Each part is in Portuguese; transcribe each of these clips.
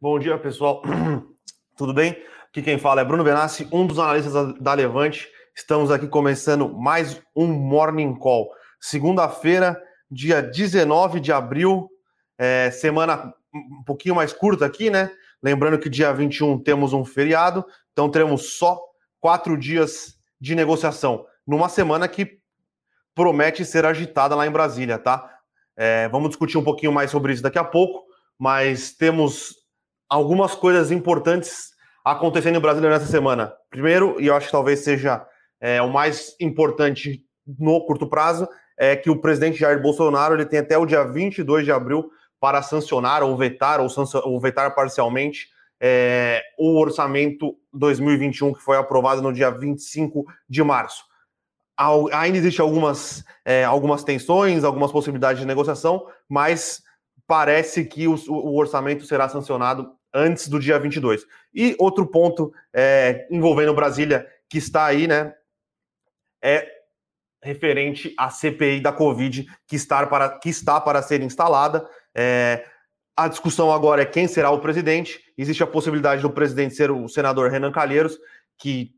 Bom dia, pessoal. Tudo bem? Aqui quem fala é Bruno Benassi, um dos analistas da Levante. Estamos aqui começando mais um Morning Call. Segunda-feira, dia 19 de abril, é, semana um pouquinho mais curta aqui, né? Lembrando que dia 21 temos um feriado, então teremos só quatro dias de negociação, numa semana que promete ser agitada lá em Brasília, tá? É, vamos discutir um pouquinho mais sobre isso daqui a pouco, mas temos algumas coisas importantes acontecendo em Brasília nessa semana. Primeiro, e eu acho que talvez seja é, o mais importante no curto prazo, é que o presidente Jair Bolsonaro ele tem até o dia 22 de abril para sancionar ou vetar ou, ou vetar parcialmente é, o orçamento 2021 que foi aprovado no dia 25 de março. Ainda existem algumas, é, algumas tensões, algumas possibilidades de negociação, mas parece que o, o orçamento será sancionado antes do dia 22. E outro ponto é, envolvendo Brasília, que está aí, né, é referente à CPI da Covid, que está para, que está para ser instalada. É, a discussão agora é quem será o presidente. Existe a possibilidade do presidente ser o senador Renan Calheiros, que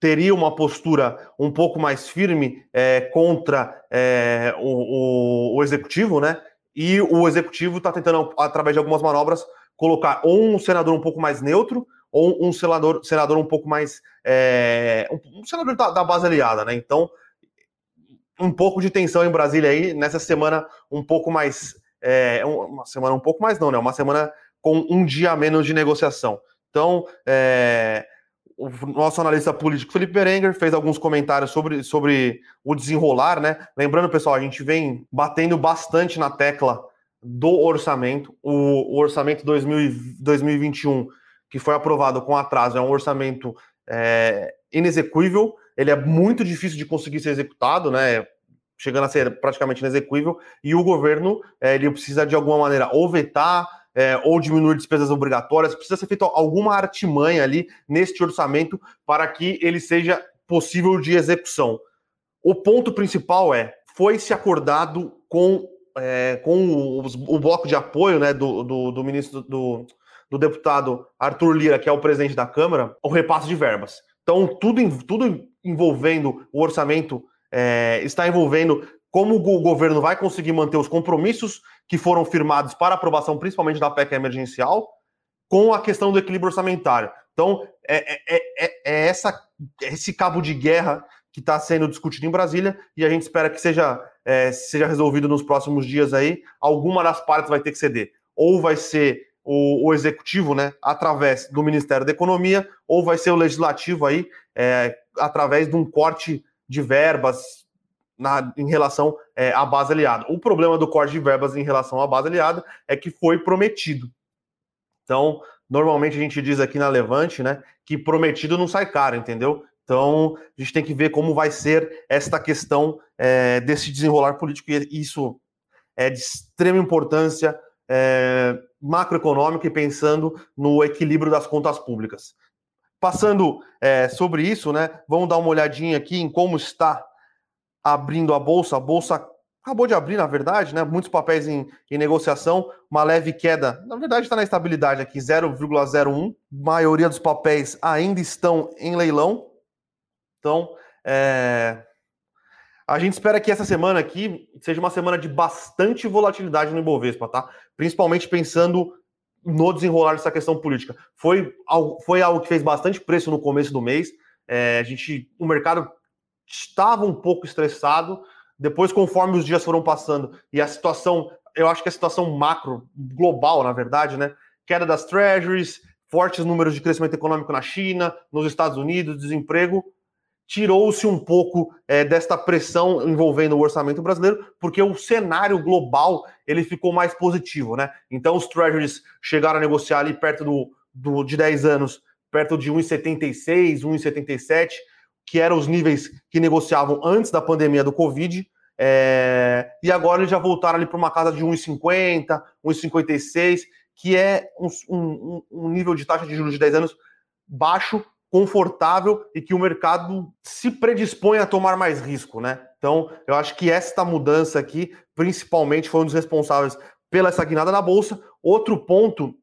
teria uma postura um pouco mais firme é, contra é, o, o, o, executivo, né? E o executivo está tentando, através de algumas manobras, colocar ou um senador um pouco mais neutro ou um senador, senador um pouco mais. É, um, senador da, da, base aliada, né? Então, um pouco de tensão em Brasília aí, nessa semana um pouco mais. É, uma semana um pouco mais, não, né? Uma semana com um dia a menos de negociação. Então, é, o nosso analista político Felipe Berenguer fez alguns comentários sobre, sobre o desenrolar, né? Lembrando, pessoal, a gente vem batendo bastante na tecla do orçamento. O, o orçamento 2000, 2021, que foi aprovado com atraso, é um orçamento é. Ele é muito difícil de conseguir ser executado, né? Chegando a ser praticamente inexequível. E o governo é, ele precisa, de alguma maneira, ou vetar é, ou diminuir despesas obrigatórias. Precisa ser feita alguma artimanha ali neste orçamento para que ele seja possível de execução. O ponto principal é: foi se acordado com é, com o, o, bloco de apoio né, do, do, do ministro do, do, deputado Arthur Lira, que é o presidente da Câmara, o repasse de verbas. Então, tudo, tudo envolvendo o orçamento é, está envolvendo como o governo vai conseguir manter os compromissos que foram firmados para aprovação, principalmente da PEC emergencial, com a questão do equilíbrio orçamentário. Então, é, é, é, é essa, esse cabo de guerra que está sendo discutido em Brasília e a gente espera que seja, é, seja resolvido nos próximos dias aí. Alguma das partes vai ter que ceder. Ou vai ser o, o executivo, né, através do Ministério da Economia, ou vai ser o legislativo aí, é, através de um corte de verbas na, em relação é, à base aliada. O problema do corte de verbas em relação à base aliada é que foi prometido. Então, normalmente a gente diz aqui na Levante, né, que prometido não sai caro, entendeu? Então, a gente tem que ver como vai ser esta questão é, desse desenrolar político, e isso é de extrema importância é, macroeconômica e pensando no equilíbrio das contas públicas. Passando é, sobre isso, né, vamos dar uma olhadinha aqui em como está abrindo a bolsa. A bolsa acabou de abrir, na verdade, né? Muitos papéis em, em negociação, uma leve queda. Na verdade, está na estabilidade aqui, 0,01. A maioria dos papéis ainda estão em leilão. Então, é... a gente espera que essa semana aqui seja uma semana de bastante volatilidade no Ibovespa, tá? Principalmente pensando no desenrolar dessa questão política. Foi algo, foi algo que fez bastante preço no começo do mês. É, a gente, o mercado estava um pouco estressado. Depois, conforme os dias foram passando e a situação, eu acho que a situação macro, global, na verdade, né? Queda das treasuries, fortes números de crescimento econômico na China, nos Estados Unidos, desemprego, tirou-se um pouco é, desta pressão envolvendo o orçamento brasileiro, porque o cenário global ele ficou mais positivo, né? Então os treasuries chegaram a negociar ali perto do, do de 10 anos, perto de 1,76, 1,77, que eram os níveis que negociavam antes da pandemia do Covid. É, e agora eles já voltaram ali para uma casa de 1,50, 1,56, que é um, um, um nível de taxa de juros de 10 anos baixo, confortável e que o mercado se predispõe a tomar mais risco, né? Então, eu acho que esta mudança aqui, principalmente, foi um dos responsáveis pela essa guinada na bolsa. Outro ponto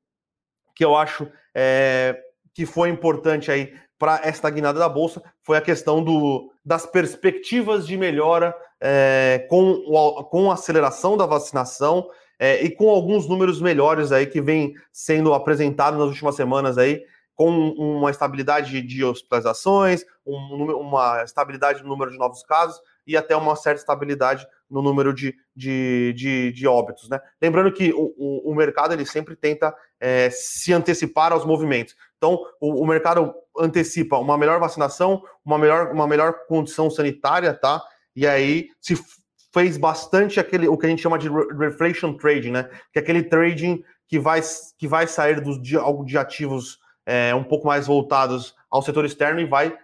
que eu acho é, que foi importante aí para esta guinada da bolsa foi a questão do, das perspectivas de melhora é, com, com a aceleração da vacinação é, e com alguns números melhores aí que vem sendo apresentados nas últimas semanas aí, com uma estabilidade de hospitalizações, um, uma estabilidade no número de novos casos e até uma certa estabilidade no número de, de, de, de óbitos. Né? Lembrando que o, o, o mercado ele sempre tenta é, se antecipar aos movimentos. Então, o, o, mercado antecipa uma melhor vacinação, uma melhor, uma melhor condição sanitária, tá? E aí se fez bastante aquele o que a gente chama de reflation trading, né? Que é aquele trading que vai, que vai sair dos, de, de ativos é, um pouco mais voltados ao setor externo e vai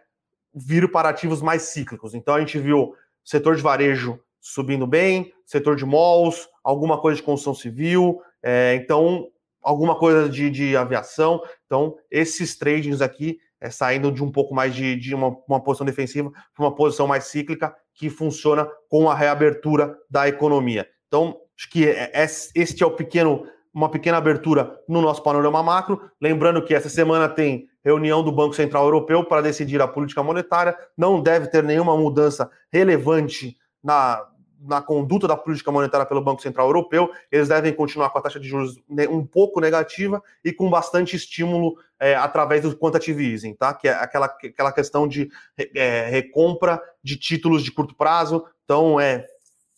vir para ativos mais cíclicos. Então a gente viu setor de varejo subindo bem, setor de malls, alguma coisa de construção civil, é, então alguma coisa de, de, aviação. Então esses tradings aqui é, saindo de um pouco mais de, de uma, uma posição defensiva para uma posição mais cíclica que funciona com a reabertura da economia. Então acho que é, é, este é o pequeno uma pequena abertura no nosso panorama macro. Lembrando que essa semana tem reunião do Banco Central Europeu para decidir a política monetária. Não deve ter nenhuma mudança relevante na, na conduta da política monetária pelo Banco Central Europeu. Eles devem continuar com a taxa de juros um pouco negativa e com bastante estímulo é, através do quantitative easing, tá? Que é aquela, aquela questão de é, recompra de títulos de curto prazo. Então, é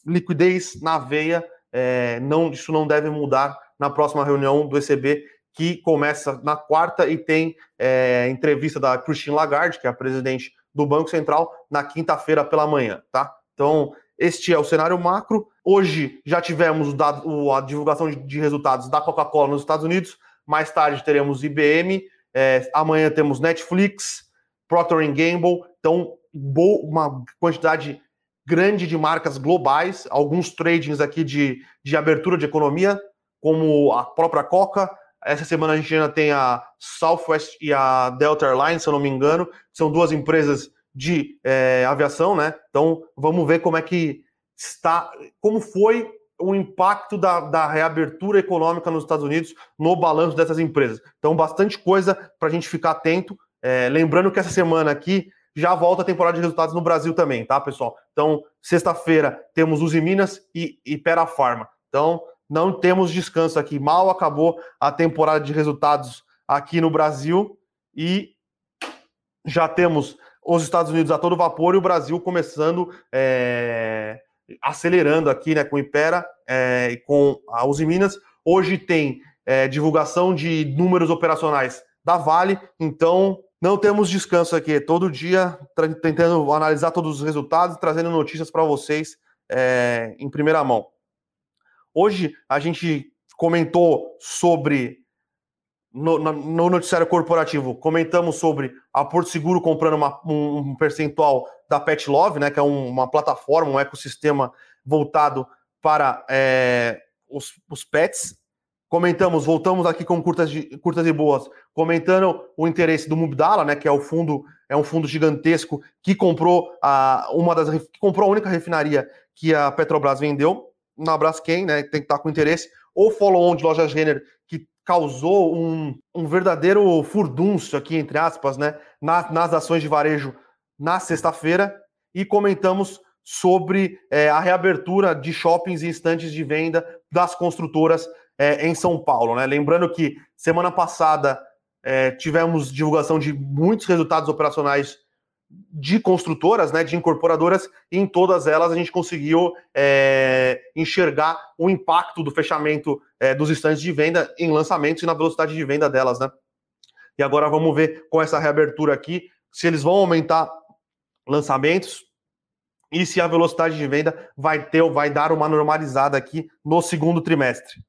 liquidez na veia. É, não, isso não deve mudar na próxima reunião do ECB, que começa na quarta e tem é, entrevista da Christine Lagarde, que é a presidente do Banco Central, na quinta-feira pela manhã, tá? Então, este é o cenário macro. Hoje já tivemos dado, a divulgação de resultados da Coca-Cola nos Estados Unidos. Mais tarde teremos IBM. É, amanhã temos Netflix, Procter Gamble. Então, uma quantidade grande de marcas globais. Alguns tradings aqui de, de abertura de economia como a própria Coca. Essa semana a gente ainda tem a Southwest e a Delta Airlines, se eu não me engano, são duas empresas de é, aviação, né? Então vamos ver como é que está, como foi o impacto da, da reabertura econômica nos Estados Unidos no balanço dessas empresas. Então, bastante coisa para a gente ficar atento. É, lembrando que essa semana aqui já volta a temporada de resultados no Brasil também, tá, pessoal? Então, sexta-feira temos Uzi Minas e, e Pera Farma. Então, não temos descanso aqui. Mal acabou a temporada de resultados aqui no Brasil e já temos os Estados Unidos a todo vapor e o Brasil começando é, acelerando aqui, né, com Impera é, e com a Uzi Minas. Hoje tem é, divulgação de números operacionais da Vale, então não temos descanso aqui. Todo dia tentando analisar todos os resultados, trazendo notícias para vocês é, em primeira mão. Hoje a gente comentou sobre no, no, noticiário corporativo, comentamos sobre a Porto Seguro comprando uma, um, percentual da Pet Love, né, que é um, uma plataforma, um ecossistema voltado para é, os, os, pets. Comentamos, voltamos aqui com curtas, de, curtas e boas, comentando o interesse do Mubdala, né, que é o fundo, é um fundo gigantesco que comprou a uma das que comprou a única refinaria que a Petrobras vendeu na Braskem, né, tem que estar com interesse, ou follow-on de lojas Renner, que causou um, um verdadeiro furdúncio aqui, entre aspas, né, nas, nas ações de varejo na sexta-feira, e comentamos sobre é, a reabertura de shoppings e estantes de venda das construtoras é, em São Paulo. Né? Lembrando que semana passada é, tivemos divulgação de muitos resultados operacionais de construtoras, né, de incorporadoras, e em todas elas a gente conseguiu é, enxergar o impacto do fechamento é, dos estandes de venda em lançamentos e na velocidade de venda delas, né? E agora vamos ver com essa reabertura aqui se eles vão aumentar lançamentos e se a velocidade de venda vai ter ou vai dar uma normalizada aqui no segundo trimestre.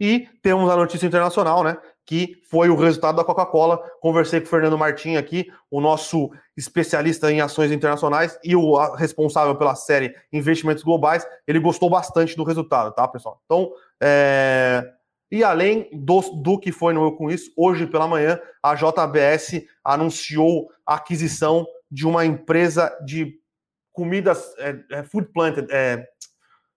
E temos a notícia internacional, né? Que foi o resultado da Coca-Cola. Conversei com o Fernando Martins aqui, o nosso especialista em ações internacionais e o responsável pela série Investimentos Globais. Ele gostou bastante do resultado, tá, pessoal? Então, é... e além do, do que foi no Eu Com Isso, hoje pela manhã, a JBS anunciou a aquisição de uma empresa de comidas é, é food planted, é,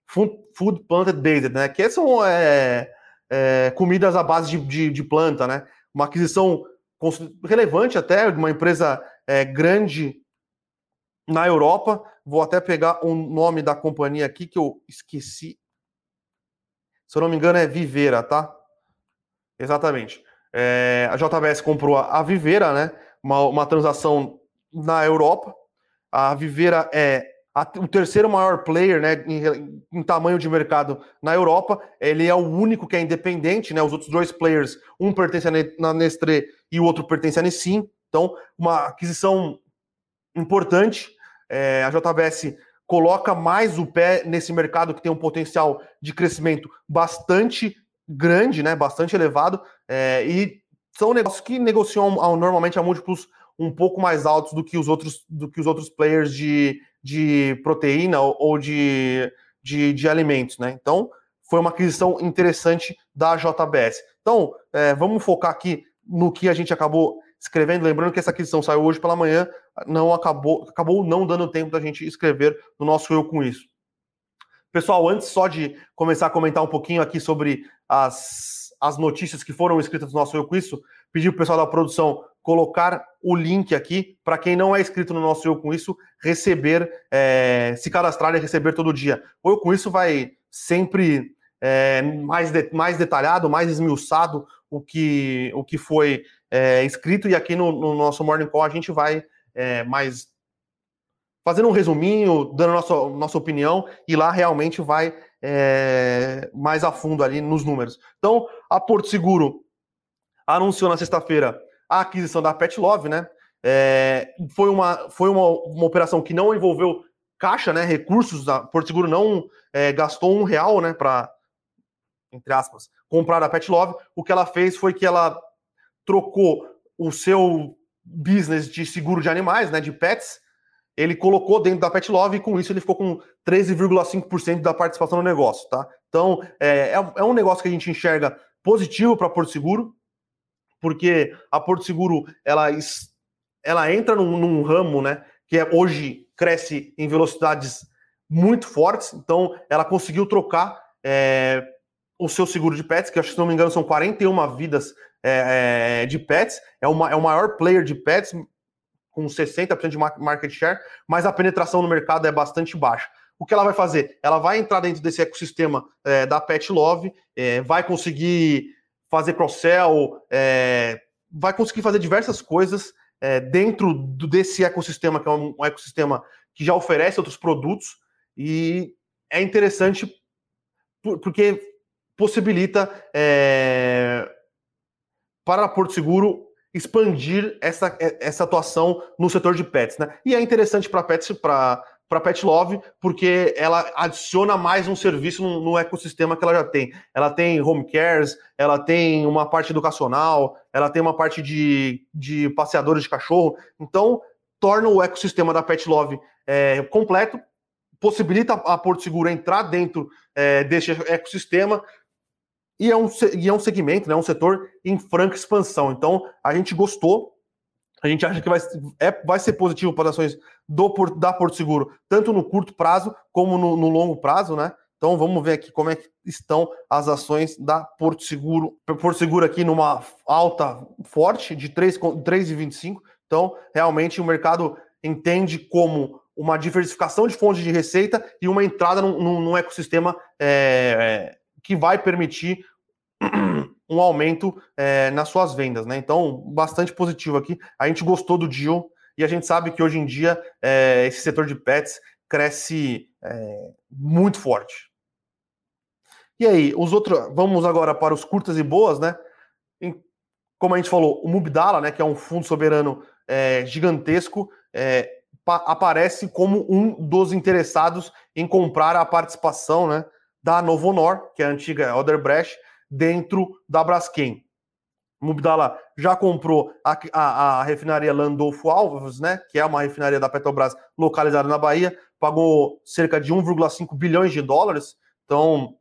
food, food planted né? Que são é, é, comidas à base de, de, de, planta, né? Uma aquisição relevante até, de uma empresa é, grande na Europa. Vou até pegar o nome da companhia aqui que eu esqueci. Se eu não me engano, é Viveira, tá? Exatamente. É, a JBS comprou a, a Viveira, né? Uma, uma transação na Europa. A Viveira é o terceiro maior player né, em, em, tamanho de mercado na Europa. Ele é o único que é independente, né? Os outros dois players, um pertence à Nestlé e o outro pertence à Nissin. Então, uma aquisição importante. É, a JBS coloca mais o pé nesse mercado que tem um potencial de crescimento bastante grande, né? Bastante elevado. É, e são negócios que negociam normalmente a múltiplos um pouco mais altos do que os outros, do que os outros players de, de proteína ou de, de, de alimentos, né? Então, foi uma aquisição interessante da JBS. Então, é, vamos focar aqui no que a gente acabou escrevendo. Lembrando que essa aquisição saiu hoje pela manhã, não acabou, acabou não dando tempo da gente escrever no nosso Eu Com Isso. Pessoal, antes só de começar a comentar um pouquinho aqui sobre as, as notícias que foram escritas no nosso Eu Com Isso, pedir para o pessoal da produção colocar o link aqui para quem não é inscrito no nosso Eu Com Isso receber, é, se cadastrar e receber todo dia. O Eu Com Isso vai sempre é, mais, de, mais detalhado, mais esmiuçado o que, o que foi é, escrito e aqui no, no, nosso Morning Call a gente vai é, mais fazendo um resuminho, dando nossa, nossa opinião e lá realmente vai é, mais a fundo ali nos números. Então, a Porto Seguro anunciou na sexta-feira a aquisição da Pet Love, né? É, foi uma, foi uma, uma operação que não envolveu caixa, né? Recursos, a Porto Seguro não é, gastou um real, né? Para, entre aspas, comprar a Pet Love. O que ela fez foi que ela trocou o seu business de seguro de animais, né? De pets, ele colocou dentro da Pet Love e com isso ele ficou com 13,5% da participação no negócio, tá? Então é, é, é um negócio que a gente enxerga positivo para Porto Seguro porque a Porto Seguro ela, ela entra num, num ramo, né, que é, hoje cresce em velocidades muito fortes, então ela conseguiu trocar é, o seu seguro de pets, que acho que se não me engano são 41 vidas é, de pets, é, uma, é o maior player de pets, com 60% de market share, mas a penetração no mercado é bastante baixa. O que ela vai fazer? Ela vai entrar dentro desse ecossistema é, da Pet Love, é, vai conseguir fazer cross-sell, é, vai conseguir fazer diversas coisas é, dentro do, desse ecossistema, que é um, um, ecossistema que já oferece outros produtos, e é interessante porque possibilita é, para Porto Seguro expandir essa, essa atuação no setor de pets, né? E é interessante para pets, para para Pet Love, porque ela adiciona mais um serviço no, no, ecossistema que ela já tem. Ela tem home cares, ela tem uma parte educacional, ela tem uma parte de, de passeadores de cachorro. Então, torna o ecossistema da Pet Love é, completo, possibilita a Porto Seguro entrar dentro é, desse ecossistema. E é, um, e é um segmento, né, um setor em franca expansão. Então, a gente gostou a gente acha que vai, é, vai ser positivo para as ações do, da Porto Seguro, tanto no curto prazo como no, no, longo prazo, né? Então vamos ver aqui como é que estão as ações da Porto Seguro. Porto Seguro aqui numa alta forte de 3,25. Então, realmente o mercado entende como uma diversificação de fontes de receita e uma entrada num, num ecossistema é, que vai permitir um aumento é, nas suas vendas, né? Então, bastante positivo aqui. A gente gostou do deal e a gente sabe que hoje em dia é, esse setor de pets cresce é, muito forte. E aí, os outros. Vamos agora para os curtas e boas, né? Como a gente falou, o Mubdala, né, que é um fundo soberano gigantesco, aparece como um dos interessados em comprar a participação, né, da Novonor, que é a antiga Oderbrecht, dentro da Braskem. Mubdala já comprou a, a, a, refinaria Landolfo Alves, né, que é uma refinaria da Petrobras localizada na Bahia, pagou cerca de 1,5 bilhões de dólares. Então,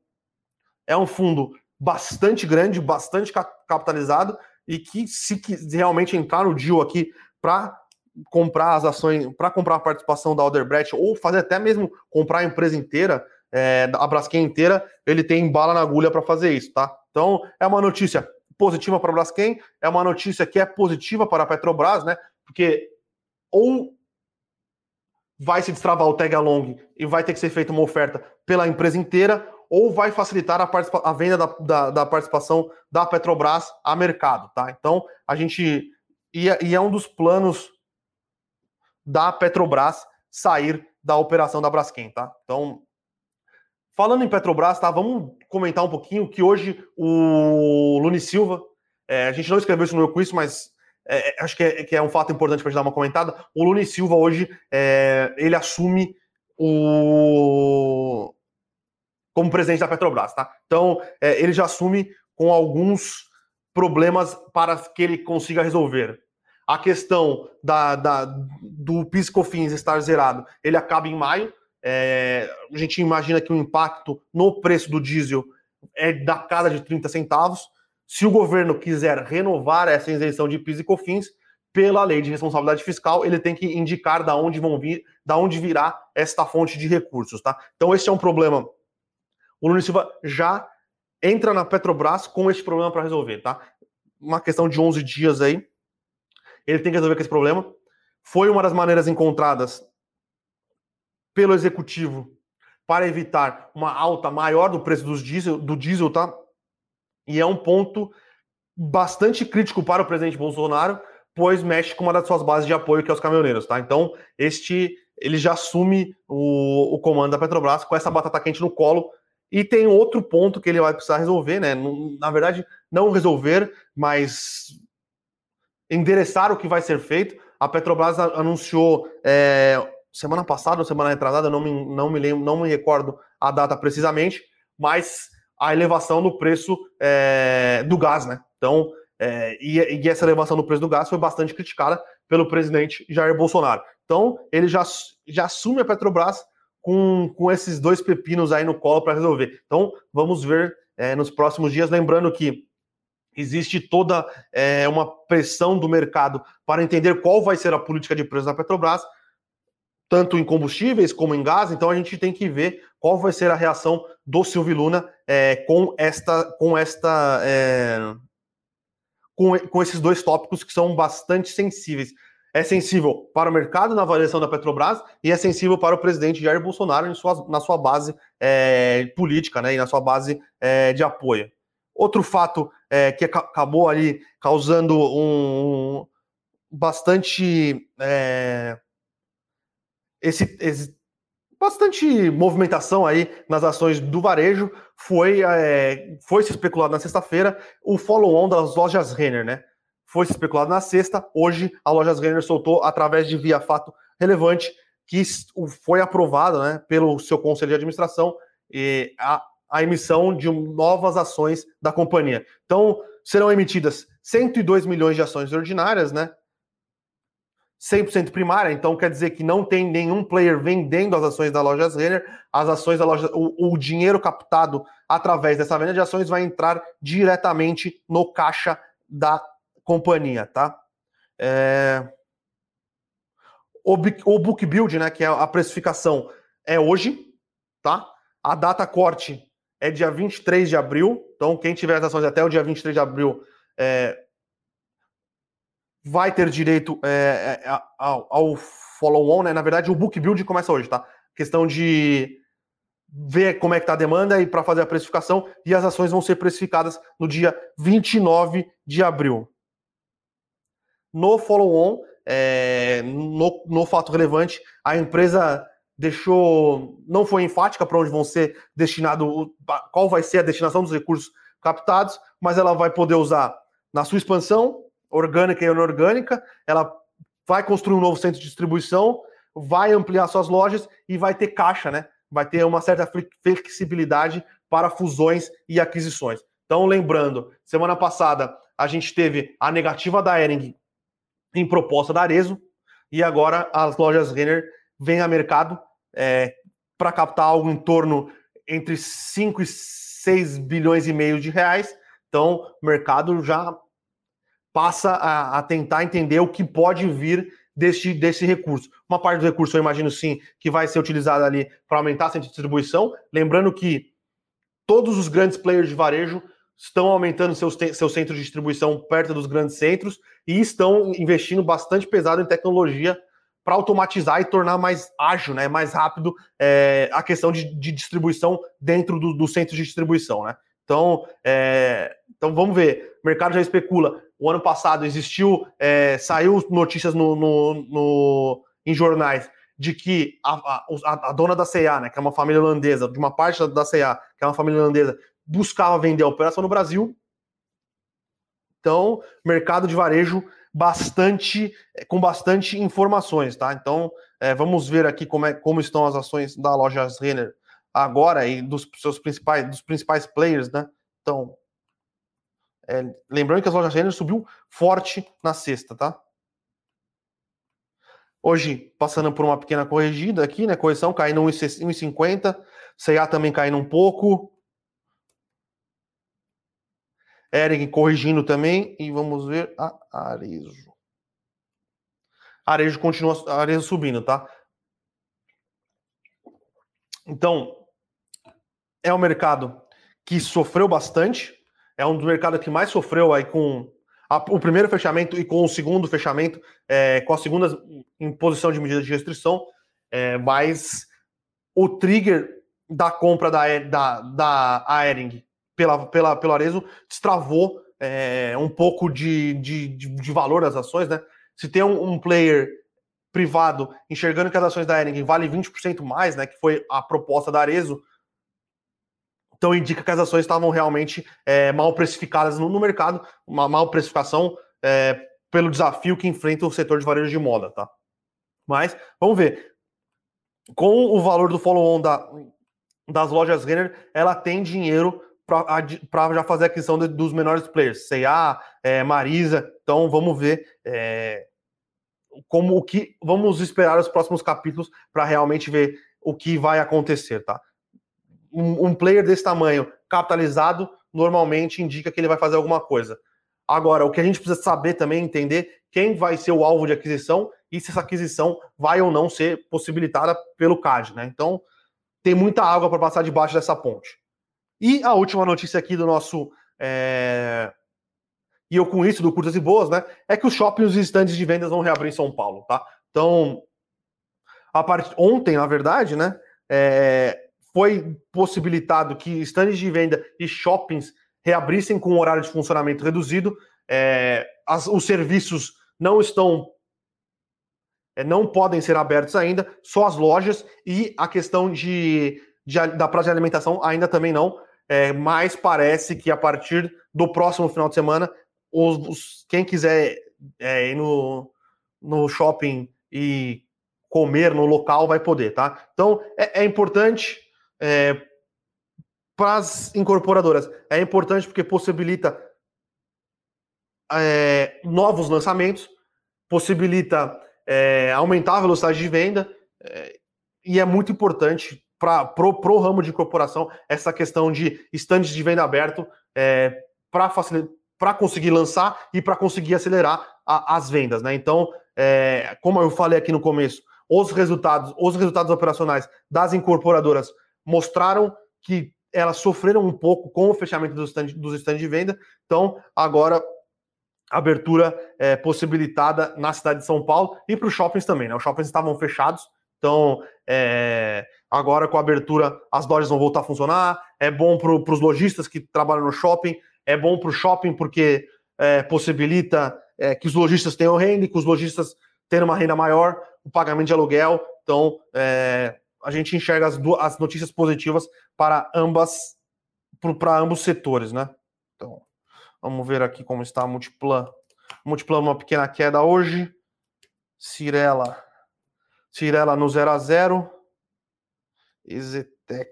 é um fundo bastante grande, bastante capitalizado e que se realmente entrar no deal aqui para comprar as ações, para comprar a participação da Alderbrecht ou fazer até mesmo comprar a empresa inteira, é, a Braskem inteira, ele tem bala na agulha para fazer isso, tá? Então, é uma notícia positiva para a Braskem, é uma notícia que é positiva para a Petrobras, né? Porque ou vai se destravar o tag along e vai ter que ser feita uma oferta pela empresa inteira, ou vai facilitar a, a venda da, da, da, participação da Petrobras a mercado, tá? Então, a gente. E, é, e é um dos planos da Petrobras sair da operação da Braskem, tá? Então, falando em Petrobras, tá? Vamos comentar um pouquinho que hoje o Luni Silva, é, a gente não escreveu isso no meu quiz, mas é, é, acho que é, que é, um fato importante para gente dar uma comentada. O Luni Silva hoje é, ele assume o como presidente da Petrobras, tá? Então é, ele já assume com alguns problemas para que ele consiga resolver. A questão da, da do PIS/COFINS estar zerado, ele acaba em maio. É, a gente imagina que o impacto no preço do diesel é da casa de 30 centavos. Se o governo quiser renovar essa isenção de PIS e COFINS, pela lei de responsabilidade fiscal, ele tem que indicar da onde vão vir, da onde virá esta fonte de recursos, tá? Então esse é um problema. O Nunes Silva já entra na Petrobras com esse problema para resolver, tá? Uma questão de 11 dias aí. Ele tem que resolver esse problema. Foi uma das maneiras encontradas pelo executivo para evitar uma alta maior do preço dos diesel, do diesel, tá? E é um ponto bastante crítico para o presidente Bolsonaro, pois mexe com uma das suas bases de apoio, que é os caminhoneiros, tá? Então, este ele já assume o, o comando da Petrobras com essa batata quente no colo. E tem outro ponto que ele vai precisar resolver, né? Na verdade, não resolver, mas endereçar o que vai ser feito. A Petrobras anunciou é, semana passada ou semana retrasada, não me, não me lembro, não me recordo a data precisamente, mas a elevação no preço é, do gás, né? Então, é, e, e, essa elevação no preço do gás foi bastante criticada pelo presidente Jair Bolsonaro. Então, ele já, já assume a Petrobras com, com esses dois pepinos aí no colo para resolver. Então, vamos ver é, nos próximos dias, lembrando que existe toda uma pressão do mercado para entender qual vai ser a política de preços da Petrobras tanto em combustíveis como em gás, então a gente tem que ver qual vai ser a reação do Silvio Luna é, com esta, com esta, é, com, com esses dois tópicos que são bastante sensíveis. É sensível para o mercado na avaliação da Petrobras e é sensível para o presidente Jair Bolsonaro em sua, na sua base é, política, né, e na sua base é, de apoio. Outro fato é, que acabou ali causando um, um bastante é, esse, esse, bastante movimentação aí nas ações do varejo. Foi, é, foi se especulado na sexta-feira o follow-on das lojas Renner, né? Foi se especulado na sexta. Hoje a lojas Renner soltou através de via fato relevante que foi aprovado, né, pelo seu conselho de administração e a, a emissão de novas ações da companhia. Então serão emitidas 102 milhões de ações ordinárias, né? 100% primária, então quer dizer que não tem nenhum player vendendo as ações da loja Renner, as ações da loja, o, o, dinheiro captado através dessa venda de ações vai entrar diretamente no caixa da companhia, tá? É... O, o book build, né, que é a precificação, é hoje, tá? A data corte é dia 23 de abril, então quem tiver as ações até o dia 23 de abril é, vai ter direito é, é ao, ao follow-on, né? Na verdade, o book build começa hoje, tá? Questão de ver como é que tá a demanda e para fazer a precificação e as ações vão ser precificadas no dia 29 de abril. No follow-on, é, no, no fato relevante, a empresa deixou, não foi enfática para onde vão ser destinados, qual vai ser a destinação dos recursos captados, mas ela vai poder usar na sua expansão orgânica e inorgânica, ela vai construir um novo centro de distribuição, vai ampliar suas lojas e vai ter caixa, né? Vai ter uma certa flexibilidade para fusões e aquisições. Então, lembrando, semana passada a gente teve a negativa da Ering em proposta da Arezo e agora as lojas Renner vêm a mercado é, para captar algo em torno entre 5 e 6 bilhões e meio de reais. Então, o mercado já passa a, a, tentar entender o que pode vir desse, desse recurso. Uma parte do recurso, eu imagino sim, que vai ser utilizada ali para aumentar a centro de distribuição. Lembrando que todos os grandes players de varejo estão aumentando seus, seus centros de distribuição perto dos grandes centros e estão investindo bastante pesado em tecnologia para automatizar e tornar mais ágil, né, mais rápido é, a questão de, de distribuição dentro do, do, de distribuição. Né? Então, é, então vamos ver. O mercado já especula. O ano passado existiu, é, saiu notícias no, no, no, em jornais de que a, a, a, dona da CA, né, que é uma família holandesa, de uma parte da CA, que é uma família holandesa, buscava vender a operação no Brasil. Então, mercado de varejo bastante com bastante informações, tá? Então, é, vamos ver aqui como, é, como estão as ações da loja Renner agora e dos seus principais dos principais players, né? Então, é, lembrando que as lojas Renner subiu forte na sexta, tá? Hoje, passando por uma pequena corrigida aqui, né? Correção caindo 1,50, CA também caindo um pouco, Eric corrigindo também. E vamos ver a Arezo. Arezo continua Arezo subindo, tá? Então, é um mercado que sofreu bastante. É um dos mercados que mais sofreu aí com a, o primeiro fechamento e com o segundo fechamento, é, com a segunda imposição de medidas de restrição. É, mas o trigger da compra da, da, da Aering pela, pela, pelo Arezo destravou é, um pouco de, de, de, valor das ações, né? Se tem um, um, player privado enxergando que as ações da Ering valem 20% mais, né? Que foi a proposta da Arezo, então indica que as ações estavam realmente é, mal precificadas no, no, mercado, uma mal precificação é, pelo desafio que enfrenta o setor de varejo de moda, tá? Mas vamos ver. Com o valor do follow-on da, das lojas Renner, ela tem dinheiro para já fazer a aquisição de, dos menores players, C&A, é, Marisa. Então vamos ver é, como o que vamos esperar os próximos capítulos para realmente ver o que vai acontecer, tá? Um, um, player desse tamanho, capitalizado, normalmente indica que ele vai fazer alguma coisa. Agora, o que a gente precisa saber também, entender quem vai ser o alvo de aquisição e se essa aquisição vai ou não ser possibilitada pelo CAD, né? Então, tem muita água para passar debaixo dessa ponte. E a última notícia aqui do nosso. É... E eu com isso, do Curtas e Boas, né? É que os shoppings e estandes de vendas vão reabrir em São Paulo, tá? Então, a part... ontem, na verdade, né? É... Foi possibilitado que estandes de venda e shoppings reabrissem com horário de funcionamento reduzido. É... As... Os serviços não estão é, não podem ser abertos ainda, só as lojas e a questão de, de, da praça de alimentação ainda também não é, mas parece que a partir do próximo final de semana, os, os quem quiser é, ir no, no shopping e comer no local vai poder, tá? Então é, é importante é, para as incorporadoras, é importante porque possibilita é, novos lançamentos, possibilita é, aumentar a velocidade de venda é, e é muito importante para pro, pro ramo de incorporação essa questão de estandes de venda aberto é, para conseguir lançar e para conseguir acelerar a, as vendas, né? Então, é, como eu falei aqui no começo, os resultados, os resultados operacionais das incorporadoras mostraram que elas sofreram um pouco com o fechamento dos stands stand de venda. Então, agora abertura é, possibilitada na cidade de São Paulo e para os shoppings também, né? Os shoppings estavam fechados, então é, Agora, com a abertura, as lojas vão voltar a funcionar. É bom para os lojistas que trabalham no shopping, é bom para o shopping porque é, possibilita é, que os lojistas tenham renda, que os lojistas tenham uma renda maior, o pagamento de aluguel. Então, é, a gente enxerga as, as notícias positivas para ambas, para ambos setores, né? Então, vamos ver aqui como está a Multiplan. Multiplan, uma pequena queda hoje. Cirela. Cirela no 0 a 0 Ezetec.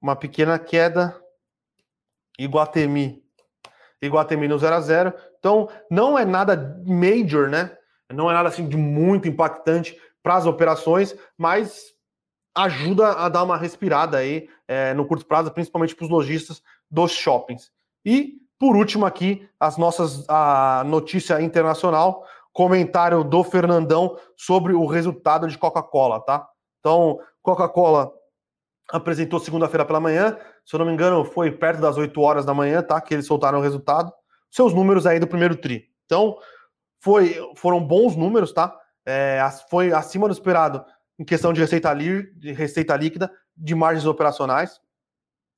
Uma pequena queda. Iguatemi. Iguatemi no 0 a 0 Então, não é nada major, né? Não é nada assim de muito impactante para as operações, mas ajuda a dar uma respirada aí é, no curto prazo, principalmente para os lojistas dos shoppings. E, por último, aqui, as nossas a notícia internacional, comentário do Fernandão sobre o resultado de Coca-Cola, tá? Então, Coca-Cola apresentou segunda-feira pela manhã, se eu não me engano, foi perto das 8 horas da manhã, tá? Que eles soltaram o resultado. Seus números aí do primeiro TRI. Então, foi, foram bons números, tá? É, foi acima do esperado em questão de receita, li, de receita líquida, de margens operacionais.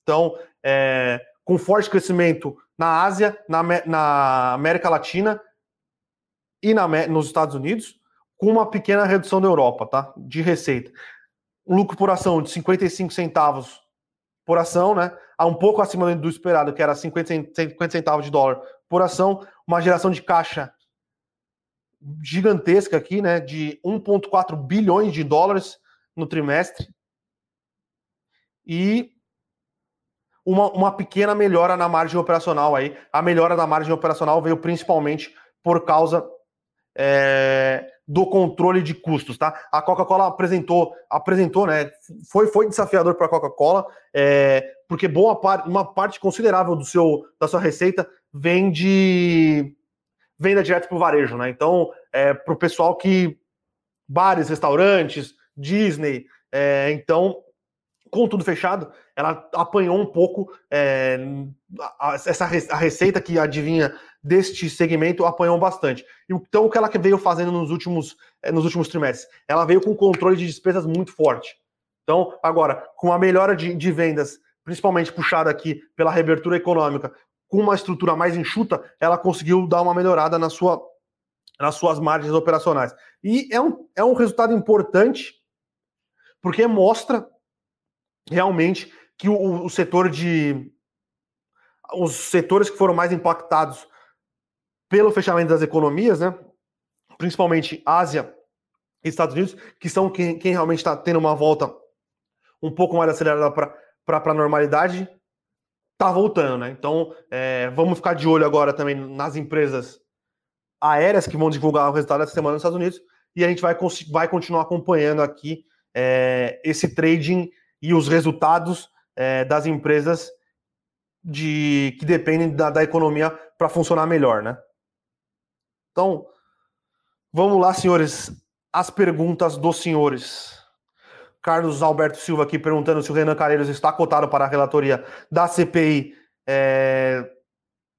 Então, é, com forte crescimento na Ásia, na, na América Latina e na, nos Estados Unidos, com uma pequena redução da Europa, tá? De receita. Lucro por ação de 55 centavos por ação, né? A um pouco acima do esperado, que era 50, 50 centavos de dólar por ação, uma geração de caixa gigantesca aqui, né? De 1,4 bilhões de dólares no trimestre. E uma, uma pequena melhora na margem operacional aí. A melhora da margem operacional veio principalmente por causa é, do controle de custos, tá? A Coca-Cola apresentou, apresentou, né? Foi, foi desafiador para a Coca-Cola, é, porque boa parte, uma parte considerável do seu, da sua receita vem de venda direto para o varejo, né? Então, é, para o pessoal que bares, restaurantes, Disney, é, então com tudo fechado, ela apanhou um pouco é, a, essa a receita que adivinha deste segmento apanhou bastante. Então, o que ela veio fazendo nos últimos, é, nos últimos trimestres? Ela veio com controle de despesas muito forte. Então, agora, com a melhora de, de vendas, principalmente puxada aqui pela reabertura econômica, com uma estrutura mais enxuta, ela conseguiu dar uma melhorada na sua, nas suas margens operacionais. E é um, é um resultado importante, porque mostra realmente que o, o setor de. Os setores que foram mais impactados pelo fechamento das economias, né? Principalmente Ásia e Estados Unidos, que são quem, quem realmente está tendo uma volta um pouco mais acelerada para a normalidade, tá voltando, né? Então, é, vamos ficar de olho agora também nas empresas aéreas que vão divulgar o resultado dessa semana nos Estados Unidos e a gente vai, vai continuar acompanhando aqui é, esse trading e os resultados é, das empresas de que dependem da, da economia para funcionar melhor, né? Então, vamos lá, senhores, as perguntas dos senhores. Carlos Alberto Silva aqui perguntando se o Renan Calheiros está cotado para a relatoria da CPI é,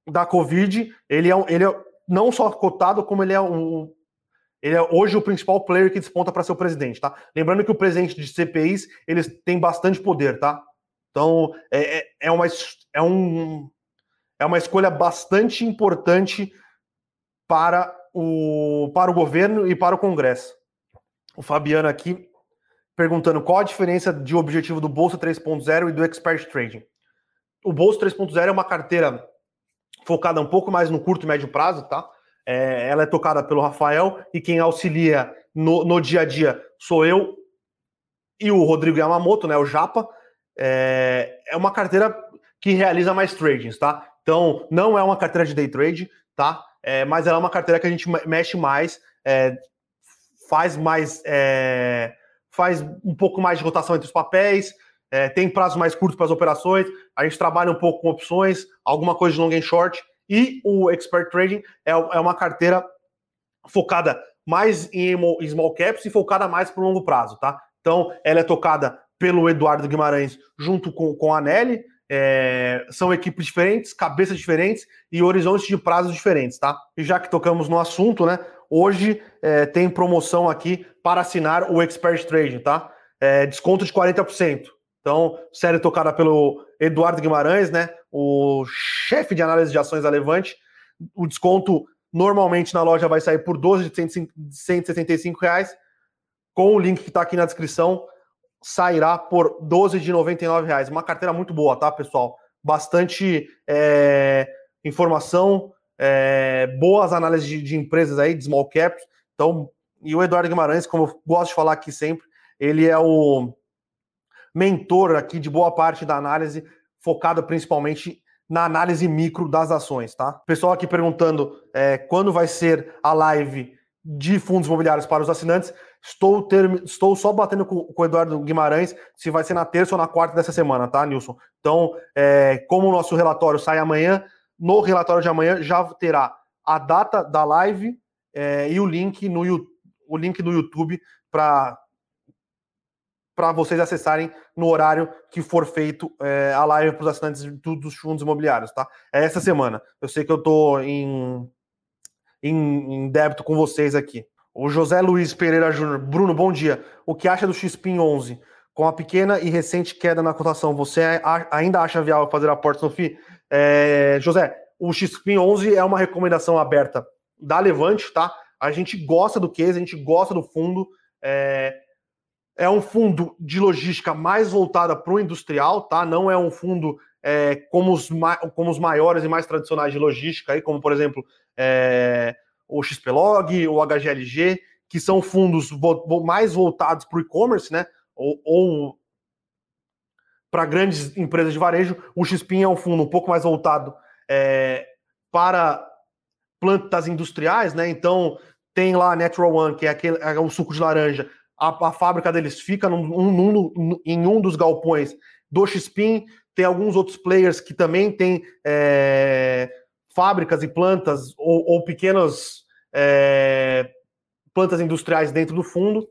da Covid. Ele é, ele é não só cotado, como ele é um, ele é hoje o principal player que desponta para ser o presidente, tá? Lembrando que o presidente de CPIs, eles têm bastante poder, tá? Então, é, é, é, uma, é, um, é uma escolha bastante importante para o, para o governo e para o Congresso. O Fabiano aqui perguntando qual a diferença de objetivo do Bolsa 3.0 e do Expert Trading. O Bolsa 3.0 é uma carteira focada um pouco mais no curto e médio prazo, tá? É, ela é tocada pelo Rafael e quem auxilia no, no, dia a dia sou eu e o Rodrigo Yamamoto, né, o Japa. É, é uma carteira que realiza mais tradings, tá? Então, não é uma carteira de day trade, tá? É, mas ela é uma carteira que a gente mexe mais, é, faz mais, é, faz um pouco mais de rotação entre os papéis, é, tem prazos mais curtos para as operações, a gente trabalha um pouco com opções, alguma coisa de long and short, e o Expert Trading é, é uma carteira focada mais em small caps e focada mais para o longo prazo, tá? Então, ela é tocada pelo Eduardo Guimarães junto com, com a Nelly. É, são equipes diferentes, cabeças diferentes e horizontes de prazos diferentes, tá? E já que tocamos no assunto, né? Hoje é, tem promoção aqui para assinar o Expert Trading, tá? É, desconto de 40%. Então, série tocada pelo Eduardo Guimarães, né? O chefe de análise de ações da Levante. O desconto normalmente na loja vai sair por 12 de 165 reais. Com o link que está aqui na descrição, sairá por 12 de 99 reais. Uma carteira muito boa, tá, pessoal? Bastante é, informação, é, boas análises de, de, empresas aí, de small caps. Então, e o Eduardo Guimarães, como eu gosto de falar aqui sempre, ele é o mentor aqui de boa parte da análise, focada principalmente na análise micro das ações, tá? Pessoal aqui perguntando é, quando vai ser a live de fundos imobiliários para os assinantes. Estou, ter, estou só batendo com, com, o Eduardo Guimarães se vai ser na terça ou na quarta dessa semana, tá, Nilson? Então, é, como o nosso relatório sai amanhã, no relatório de amanhã já terá a data da live é, e o link no, o link no YouTube para vocês acessarem no horário que for feito é, a live para os assinantes do, dos fundos imobiliários, tá? É essa semana. Eu sei que eu estou em, em, em, débito com vocês aqui. O José Luiz Pereira Júnior. Bruno, bom dia. O que acha do XPIN 11? Com a pequena e recente queda na cotação, você ainda acha viável fazer aportes no FI? É, José, o XPIN 11 é uma recomendação aberta da Levante, tá? A gente gosta do case, a gente gosta do fundo. É, é um fundo de logística mais voltada para o industrial, tá? Não é um fundo é, como, os como os maiores e mais tradicionais de logística, aí, como por exemplo é, o XPlog, o HGLG, que são fundos vo mais voltados para o e-commerce, né? Ou, ou para grandes empresas de varejo. O XPIN é um fundo um pouco mais voltado é, para plantas industriais, né? Então tem lá a Natural One, que é, aquele, é o suco de laranja, a, a fábrica deles fica num, num, num, em um dos galpões do Xpin. Tem alguns outros players que também têm é, fábricas e plantas ou, ou pequenas é, plantas industriais dentro do fundo,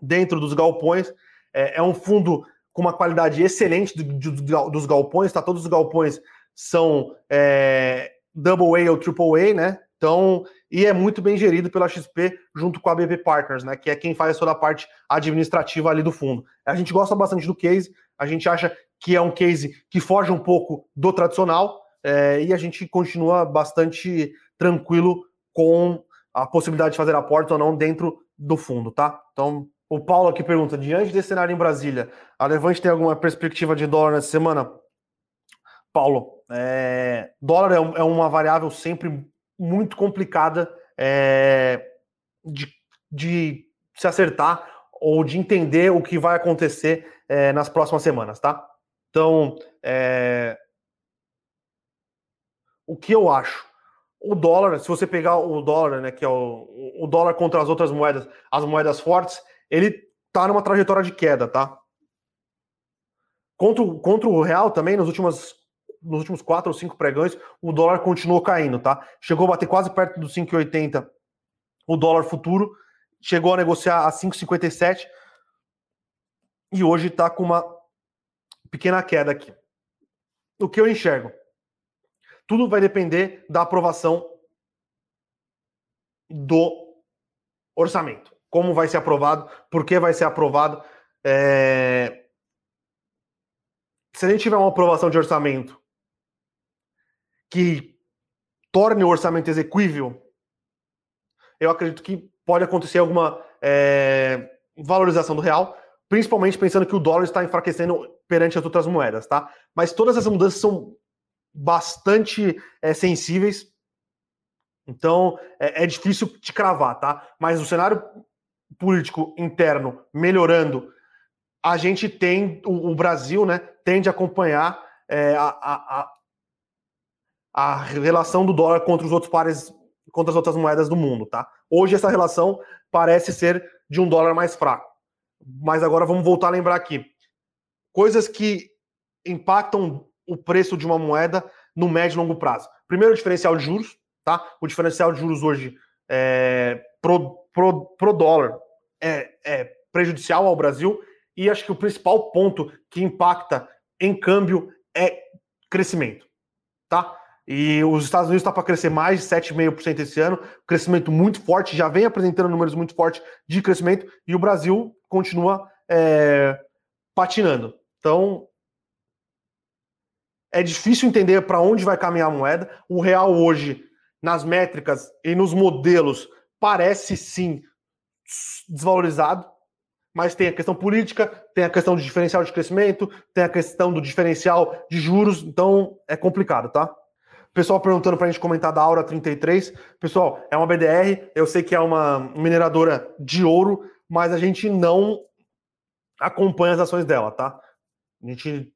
dentro dos galpões. É, é um fundo com uma qualidade excelente do, do, dos galpões, tá? Todos os galpões são é, Double A ou Triple A, né? Então, e é muito bem gerido pela XP junto com a BP Partners, né? Que é quem faz toda a parte administrativa ali do fundo. A gente gosta bastante do case, a gente acha que é um case que foge um pouco do tradicional é, e a gente continua bastante tranquilo com a possibilidade de fazer aporte ou não dentro do fundo, tá? Então, o Paulo aqui pergunta: diante desse cenário em Brasília, a Levante tem alguma perspectiva de dólar nessa semana? Paulo, é, dólar é, é uma variável sempre muito complicada é, de, de se acertar ou de entender o que vai acontecer é, nas próximas semanas, tá? Então, é, o que eu acho? O dólar, se você pegar o dólar, né, que é o, o dólar contra as outras moedas, as moedas fortes, ele tá numa trajetória de queda, tá? Contra, contra o real também, nas últimas nos últimos quatro ou cinco pregões, o dólar continuou caindo, tá? Chegou a bater quase perto dos 5,80 o dólar futuro, chegou a negociar a 5,57 e hoje está com uma pequena queda aqui. O que eu enxergo? Tudo vai depender da aprovação do orçamento. Como vai ser aprovado, por que vai ser aprovado. É... Se a gente tiver uma aprovação de orçamento que torne o orçamento execuível, eu acredito que pode acontecer alguma é, valorização do real, principalmente pensando que o dólar está enfraquecendo perante as outras moedas, tá? Mas todas essas mudanças são bastante é, sensíveis, então é, é difícil de cravar, tá? Mas o cenário político interno melhorando, a gente tem, o, o Brasil, né, tende a acompanhar é, a, a, a relação do dólar contra os outros pares, contra as outras moedas do mundo, tá? Hoje essa relação parece ser de um dólar mais fraco. Mas agora vamos voltar a lembrar aqui. Coisas que impactam o preço de uma moeda no médio e longo prazo. Primeiro, o diferencial de juros, tá? O diferencial de juros hoje é, pro, pro dólar é, é prejudicial ao Brasil e acho que o principal ponto que impacta em câmbio é crescimento, tá? E os Estados Unidos está para crescer mais de 7,5% esse ano, crescimento muito forte, já vem apresentando números muito fortes de crescimento, e o Brasil continua é, patinando. Então, é difícil entender para onde vai caminhar a moeda. O real hoje, nas métricas e nos modelos, parece sim desvalorizado, mas tem a questão política, tem a questão do diferencial de crescimento, tem a questão do diferencial de juros, então é complicado, tá? Pessoal perguntando para a gente comentar da Aura 33. Pessoal, é uma BDR, eu sei que é uma mineradora de ouro, mas a gente não acompanha as ações dela, tá? A gente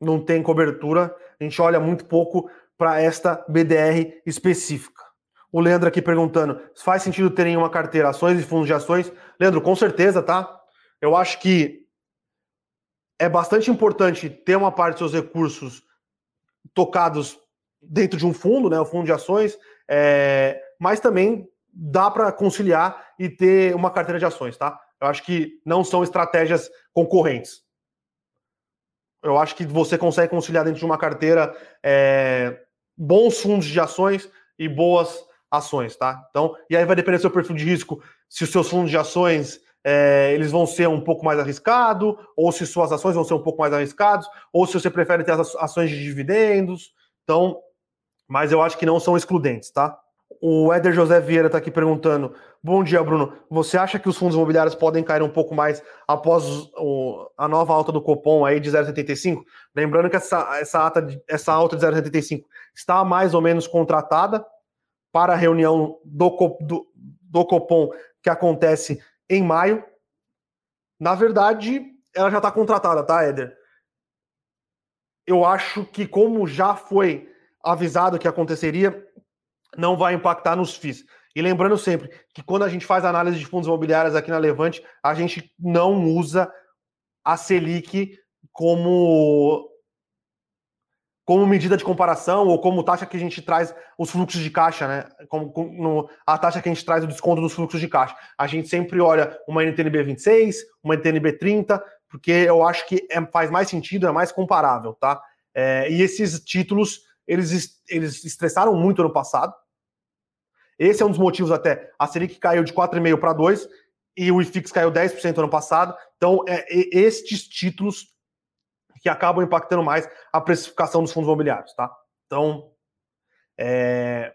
não tem cobertura, a gente olha muito pouco para esta BDR específica. O Leandro aqui perguntando: faz sentido terem uma carteira ações e fundos de ações? Leandro, com certeza, tá? Eu acho que é bastante importante ter uma parte dos seus recursos tocados dentro de um fundo, né, o fundo de ações, é, mas também dá para conciliar e ter uma carteira de ações, tá? Eu acho que não são estratégias concorrentes. Eu acho que você consegue conciliar dentro de uma carteira é, bons fundos de ações e boas ações, tá? Então, e aí vai depender do seu perfil de risco, se os seus fundos de ações é, eles vão ser um pouco mais arriscados, ou se suas ações vão ser um pouco mais arriscados, ou se você prefere ter as ações de dividendos. Então, mas eu acho que não são excludentes, tá? O Éder José Vieira está aqui perguntando: Bom dia, Bruno. Você acha que os fundos imobiliários podem cair um pouco mais após o, a nova alta do Copom aí de 0,75? Lembrando que essa, essa, ata, essa alta de 0,75 está mais ou menos contratada para a reunião do, do, do Copom que acontece em maio. Na verdade, ela já está contratada, tá, Éder? Eu acho que, como já foi avisado que aconteceria, não vai impactar nos FIIs. E lembrando sempre que quando a gente faz análise de fundos imobiliários aqui na Levante, a gente não usa a Selic como como medida de comparação ou como taxa que a gente traz os fluxos de caixa, né? Como, no, a taxa que a gente traz o desconto dos fluxos de caixa. A gente sempre olha uma NTNB 26, uma NTNB 30, porque eu acho que é, faz mais sentido, é mais comparável, tá? É, e esses títulos eles, eles estressaram muito ano passado. Esse é um dos motivos até. A Selic caiu de 4,5 para 2 e o IFIX caiu 10% ano passado. Então, é, estes títulos que acabam impactando mais a precificação dos fundos imobiliários, tá? Então, é,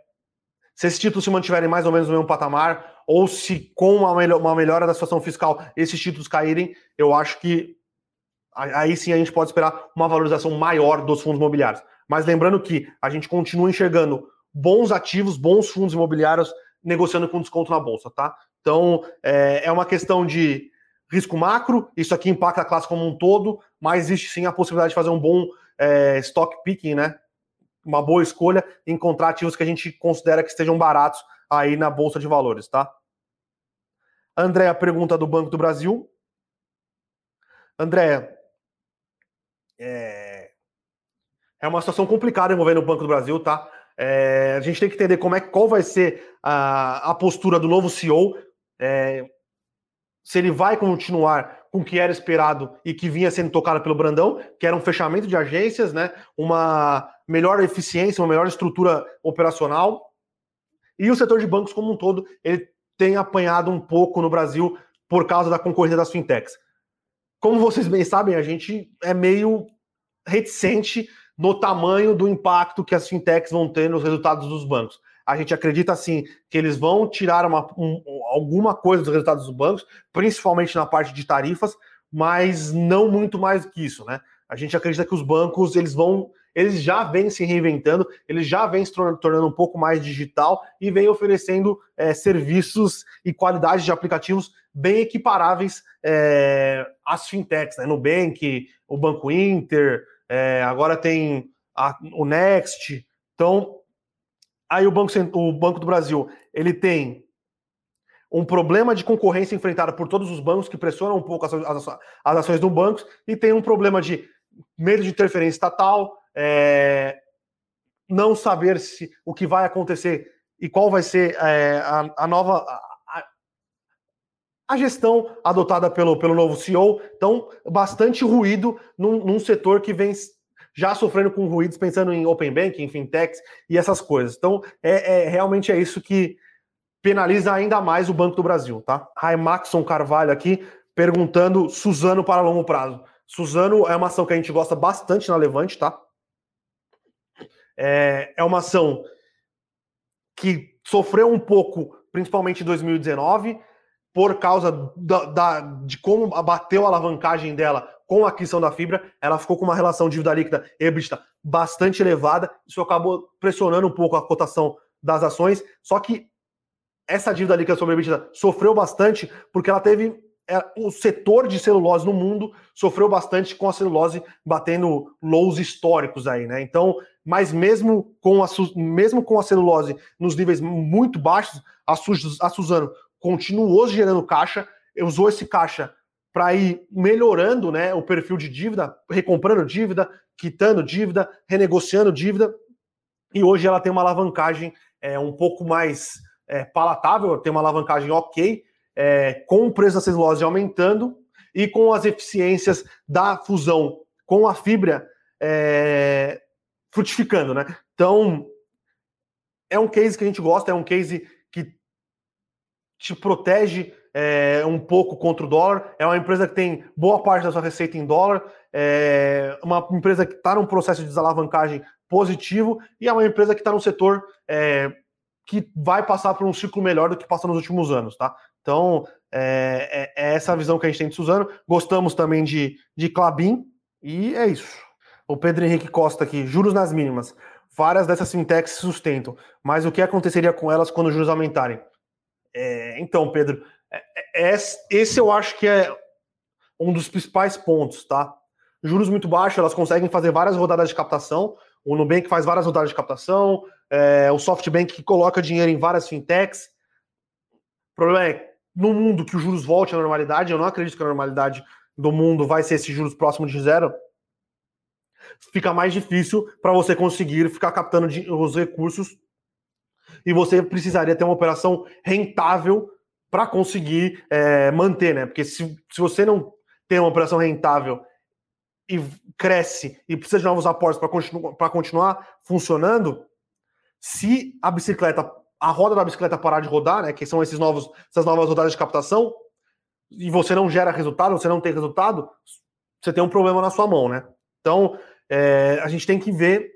se esses títulos se mantiverem mais ou menos no mesmo patamar, ou se com uma, melhor, uma melhora da situação fiscal esses títulos caírem, eu acho que aí sim a gente pode esperar uma valorização maior dos fundos imobiliários. Mas lembrando que a gente continua enxergando bons ativos, bons fundos imobiliários negociando com desconto na bolsa, tá? Então é, é uma questão de risco macro, isso aqui impacta a classe como um todo, mas existe sim a possibilidade de fazer um bom é, stock picking, né? Uma boa escolha, encontrar ativos que a gente considera que estejam baratos aí na Bolsa de Valores, tá? André, a pergunta do Banco do Brasil. André, é, é uma situação complicada envolvendo o Banco do Brasil, tá? É, a gente tem que entender como é qual vai ser a, a postura do novo CEO. É, se ele vai continuar com o que era esperado e que vinha sendo tocado pelo Brandão, que era um fechamento de agências, né? Uma melhor eficiência, uma melhor estrutura operacional. E o setor de bancos como um todo, ele tem apanhado um pouco no Brasil por causa da concorrência das fintechs. Como vocês bem sabem, a gente é meio reticente no tamanho do impacto que as fintechs vão ter nos resultados dos bancos. A gente acredita sim que eles vão tirar uma, um, alguma coisa dos resultados dos bancos, principalmente na parte de tarifas, mas não muito mais que isso, né? A gente acredita que os bancos eles vão, eles já vêm se reinventando, eles já vêm se tornando um pouco mais digital e vêm oferecendo é, serviços e qualidade de aplicativos bem equiparáveis é, às fintechs, né? Nubank, o Banco Inter, é, agora tem a, o Next. Então, aí o Banco, o Banco do Brasil ele tem um problema de concorrência enfrentado por todos os bancos que pressionam um pouco as, as, as ações do banco e tem um problema de medo de interferência estatal, é, não saber se o que vai acontecer e qual vai ser é, a, a, nova a, a, gestão adotada pelo, pelo novo CEO. Então, bastante ruído num, num setor que vem já sofrendo com ruídos, pensando em open banking, fintechs e essas coisas. Então, é, é realmente é isso que penaliza ainda mais o Banco do Brasil, tá? Raimaxon Carvalho aqui perguntando Suzano para longo prazo. Suzano é uma ação que a gente gosta bastante na Levante, tá? É, é uma ação que sofreu um pouco, principalmente em 2019, por causa da, da, de como abateu a alavancagem dela com a aquisição da fibra, ela ficou com uma relação dívida líquida EBITDA bastante elevada, isso acabou pressionando um pouco a cotação das ações, só que essa dívida líquida sobre EBITDA sofreu bastante porque ela teve é, o setor de celulose no mundo sofreu bastante com a celulose batendo lows históricos aí, né? Então, mas mesmo com a, mesmo com a celulose nos níveis muito baixos, a, Suzano continuou gerando caixa, usou esse caixa para ir melhorando né, o perfil de dívida, recomprando dívida, quitando dívida, renegociando dívida, e hoje ela tem uma alavancagem é, um pouco mais é, palatável, tem uma alavancagem ok, é, com o preço da celulose aumentando e com as eficiências da fusão com a fibra é, frutificando, né? Então, é um case que a gente gosta, é um case que te protege é, um pouco contra o dólar. É uma empresa que tem boa parte da sua receita em dólar, é uma empresa que está num processo de desalavancagem positivo e é uma empresa que está num setor é, que vai passar por um ciclo melhor do que passou nos últimos anos, tá? Então, é, é, é essa visão que a gente tem de Suzano. Gostamos também de, de Clabin e é isso. O Pedro Henrique Costa aqui, juros nas mínimas. Várias dessas fintechs se sustentam, mas o que aconteceria com elas quando os juros aumentarem? É, então, Pedro, esse eu acho que é um dos principais pontos, tá? Juros muito baixos, elas conseguem fazer várias rodadas de captação. O Nubank faz várias rodadas de captação, é, o SoftBank coloca dinheiro em várias fintechs. O problema é, no mundo que os juros volte à normalidade, eu não acredito que a normalidade do mundo vai ser esses juros próximos de zero, fica mais difícil para você conseguir ficar captando os recursos e você precisaria ter uma operação rentável para conseguir é, manter, né? Porque se, se você não tem uma operação rentável e cresce e precisa de novos aportes para continu continuar funcionando, se a bicicleta, a roda da bicicleta parar de rodar, né? Que são esses novos, essas novas rodadas de captação, e você não gera resultado, você não tem resultado, você tem um problema na sua mão, né? Então, é, a gente tem que ver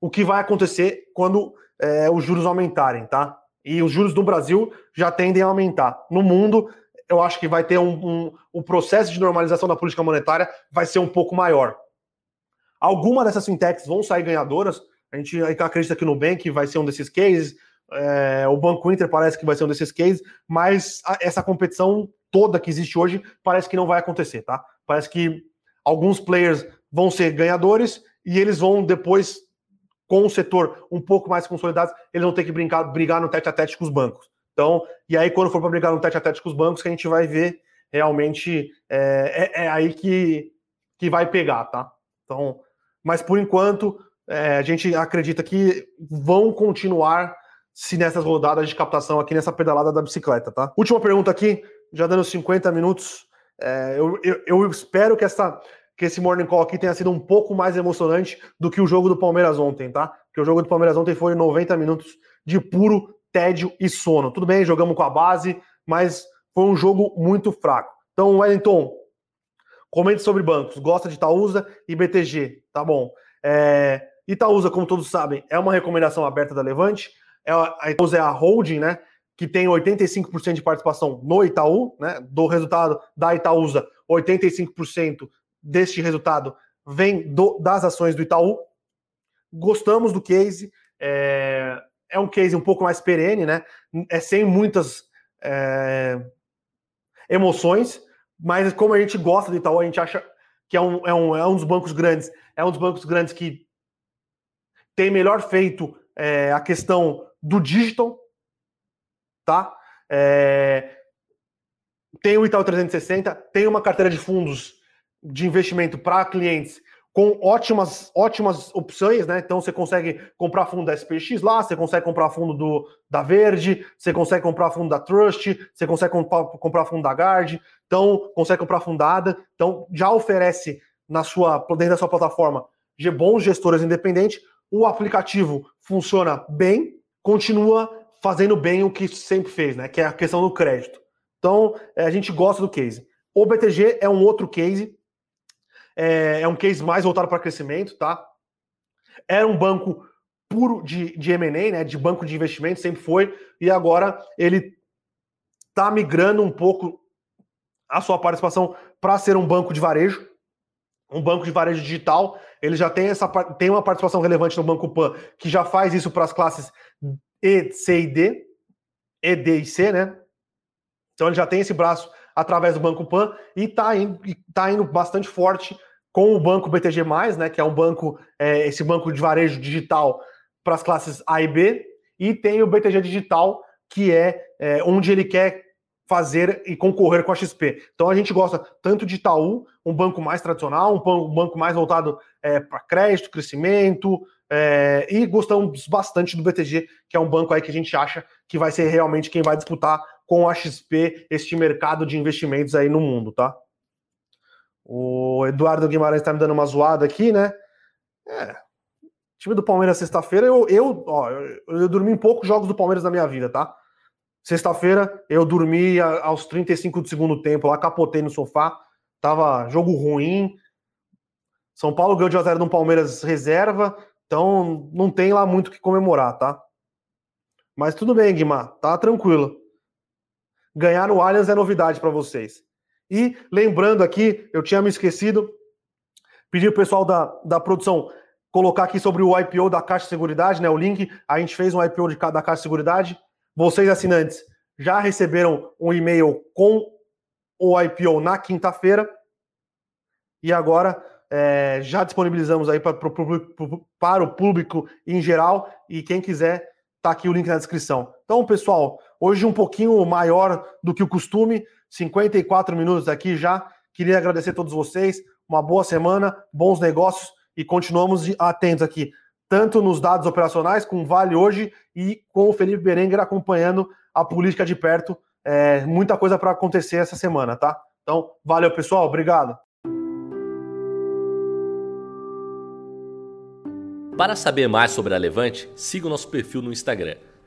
o que vai acontecer quando é, os juros aumentarem, tá? E os juros do Brasil já tendem a aumentar. No mundo, eu acho que vai ter um, um, um processo de normalização da política monetária vai ser um pouco maior. Algumas dessas fintechs vão sair ganhadoras. A gente acredita que o Nubank vai ser um desses cases. É, o Banco Inter parece que vai ser um desses cases, mas a, essa competição toda que existe hoje parece que não vai acontecer, tá? Parece que alguns players vão ser ganhadores e eles vão depois, com o setor um pouco mais consolidado, eles vão ter que brincar, brigar no tete a tete com os bancos. Então, e aí quando for para brigar no tete a tete com os bancos, que a gente vai ver realmente é, é, é aí que, que vai pegar, tá? Então, mas por enquanto é, a gente acredita que vão continuar se nessas rodadas de captação aqui nessa pedalada da bicicleta, tá? Última pergunta aqui, já dando 50 minutos. É, eu, eu, eu, espero que essa que esse Morning Call aqui tenha sido um pouco mais emocionante do que o jogo do Palmeiras ontem, tá? Porque o jogo do Palmeiras ontem foi 90 minutos de puro tédio e sono. Tudo bem, jogamos com a base, mas foi um jogo muito fraco. Então, Wellington, comente sobre bancos. Gosta de Itaúsa e BTG, tá bom. É, Itaúsa, como todos sabem, é uma recomendação aberta da Levante. É, a Itaúsa é a holding, né? Que tem 85% de participação no Itaú, né? Do resultado da Itaúsa, 85% deste resultado vem do, das ações do Itaú. Gostamos do case. É, é, um case um pouco mais perene, né? É sem muitas é, emoções, mas como a gente gosta do Itaú, a gente acha que é um, é, um, é um dos bancos grandes, é um dos bancos grandes que tem melhor feito é, a questão do digital, tá? É, tem o Itaú 360, tem uma carteira de fundos de investimento para clientes com ótimas, ótimas opções, né? Então você consegue comprar fundo da SPX lá, você consegue comprar fundo do, da Verde, você consegue comprar fundo da Trust, você consegue comprar, comprar fundo da Guard, então consegue comprar fundada, então já oferece na sua dentro da sua plataforma de bons gestores independentes. O aplicativo funciona bem, continua fazendo bem o que sempre fez, né? Que é a questão do crédito. Então é, a gente gosta do case. O BTG é um outro case é, é um case mais voltado para crescimento, tá? Era um banco puro de, de M&A, né, de banco de investimento, sempre foi, e agora ele está migrando um pouco a sua participação para ser um banco de varejo, um banco de varejo digital. Ele já tem essa tem uma participação relevante no Banco Pan, que já faz isso para as classes E, C e D, E, D e C, né? Então ele já tem esse braço através do Banco Pan e está indo, tá indo bastante forte com o banco BTG, né, que é um banco, é, esse banco de varejo digital para as classes A e B, e tem o BTG Digital, que é, é, onde ele quer fazer e concorrer com a XP. Então a gente gosta tanto de Itaú, um banco mais tradicional, um banco mais voltado é, para crédito, crescimento, é, e gostamos bastante do BTG, que é um banco aí que a gente acha que vai ser realmente quem vai disputar com a XP, este mercado de investimentos aí no mundo, tá? O Eduardo Guimarães está me dando uma zoada aqui, né? É, time do Palmeiras sexta-feira, eu, eu, eu, eu dormi em poucos jogos do Palmeiras na minha vida, tá? Sexta-feira eu dormi aos 35 do segundo tempo, lá capotei no sofá, tava jogo ruim. São Paulo ganhou de 1 no Palmeiras reserva, então não tem lá muito o que comemorar, tá? Mas tudo bem, Guimar, tá tranquilo. Ganhar no Allianz é novidade para vocês. E lembrando aqui, eu tinha me esquecido, pedi o pessoal da, da produção colocar aqui sobre o IPO da Caixa de Seguridade, né? O link, a gente fez um IPO de, da Caixa de Seguridade. Vocês, assinantes, já receberam um e-mail com o IPO na quinta-feira. E agora é, já disponibilizamos aí para, para o público em geral. E quem quiser, tá aqui o link na descrição. Então, pessoal, hoje um pouquinho maior do que o costume. 54 minutos aqui já. Queria agradecer a todos vocês. Uma boa semana, bons negócios e continuamos atentos aqui, tanto nos dados operacionais, com o Vale hoje e com o Felipe Berenguer acompanhando a política de perto. É, muita coisa para acontecer essa semana, tá? Então, valeu, pessoal. Obrigado. Para saber mais sobre a Levante, siga o nosso perfil no Instagram